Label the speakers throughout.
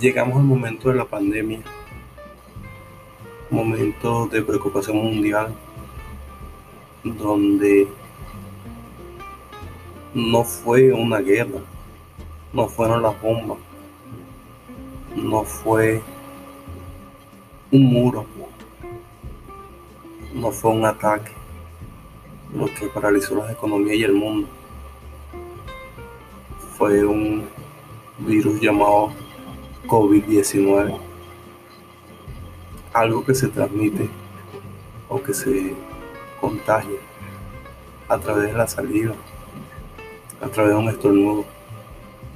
Speaker 1: llegamos al momento de la pandemia, momento de preocupación mundial, donde no fue una guerra, no fueron las bombas, no fue un muro, no fue un ataque lo que paralizó las economías y el mundo. Fue un virus llamado COVID-19, algo que se transmite o que se contagia a través de la saliva, a través de un estornudo,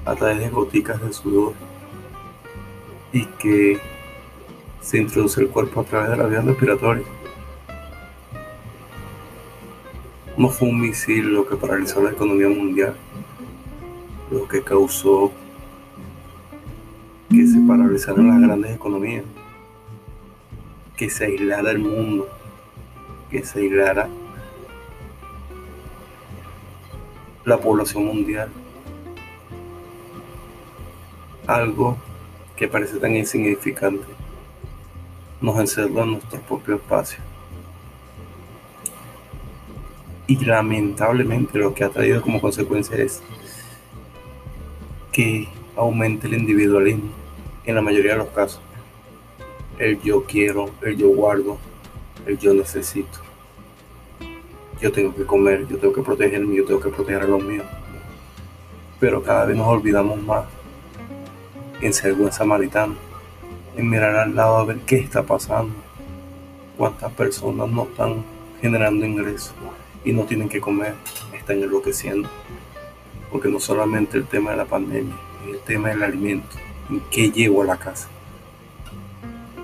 Speaker 1: a través de goticas de sudor y que se introduce el cuerpo a través de la vía respiratoria. No fue un misil lo que paralizó la economía mundial, lo que causó paralizaran las grandes economías, que se aislara el mundo, que se aislara la población mundial. Algo que parece tan insignificante nos encerró en nuestro propio espacio. Y lamentablemente lo que ha traído como consecuencia es que aumente el individualismo en la mayoría de los casos. El yo quiero, el yo guardo, el yo necesito. Yo tengo que comer, yo tengo que protegerme, yo tengo que proteger a los míos. Pero cada vez nos olvidamos más en ser buen samaritano, en mirar al lado a ver qué está pasando, cuántas personas no están generando ingresos y no tienen que comer, están enloqueciendo. Porque no solamente el tema de la pandemia, el tema del alimento. ¿En qué llevo a la casa?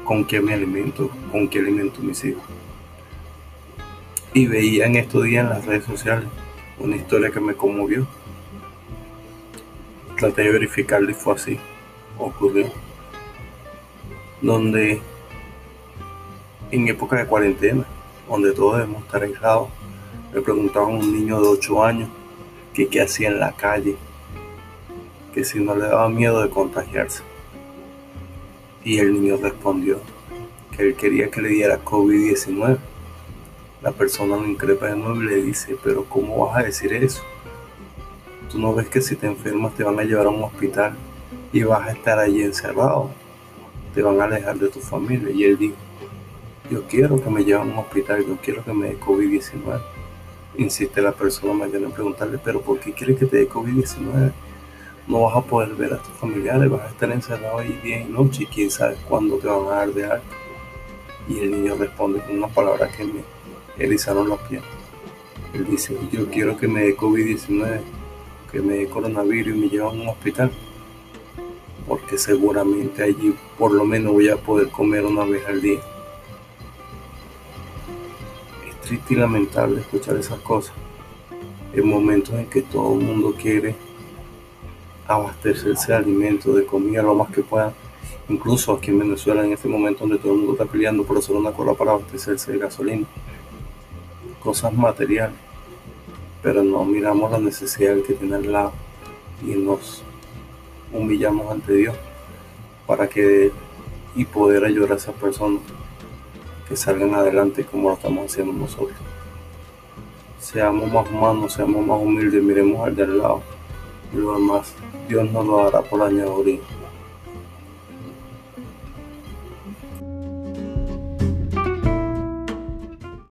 Speaker 1: ¿Con qué me alimento? ¿Con qué alimento mis hijos? Y veía en estos días en las redes sociales una historia que me conmovió. Traté de verificarlo y fue así. Ocurrió. Donde en época de cuarentena, donde todos debemos estar aislados, me preguntaban a un niño de 8 años qué hacía en la calle, que si no le daba miedo de contagiarse. Y el niño respondió que él quería que le diera COVID-19. La persona lo increpa de nuevo y le dice, pero ¿cómo vas a decir eso? Tú no ves que si te enfermas te van a llevar a un hospital y vas a estar allí encerrado. Te van a alejar de tu familia. Y él dijo, yo quiero que me lleven a un hospital, yo quiero que me dé COVID-19 insiste la persona mayor en preguntarle, pero ¿por qué quieres que te dé COVID-19? No vas a poder ver a tus familiares, vas a estar encerrado ahí día y noche y quién sabe cuándo te van a dar de algo. Y el niño responde con una palabra que me erizaron los pies. Él dice, yo quiero que me dé COVID-19, que me dé coronavirus y me lleven a un hospital. Porque seguramente allí por lo menos voy a poder comer una vez al día triste y lamentable escuchar esas cosas. En momentos en que todo el mundo quiere abastecerse de alimentos, de comida lo más que pueda. Incluso aquí en Venezuela, en este momento donde todo el mundo está peleando por hacer una cola para abastecerse de gasolina. Cosas materiales. Pero no miramos la necesidad que tiene al lado y nos humillamos ante Dios para que y poder ayudar a esas personas que salgan adelante como lo estamos haciendo nosotros. Seamos más humanos, seamos más humildes, miremos al de al lado. Lo demás, Dios nos lo dará por añadiduría.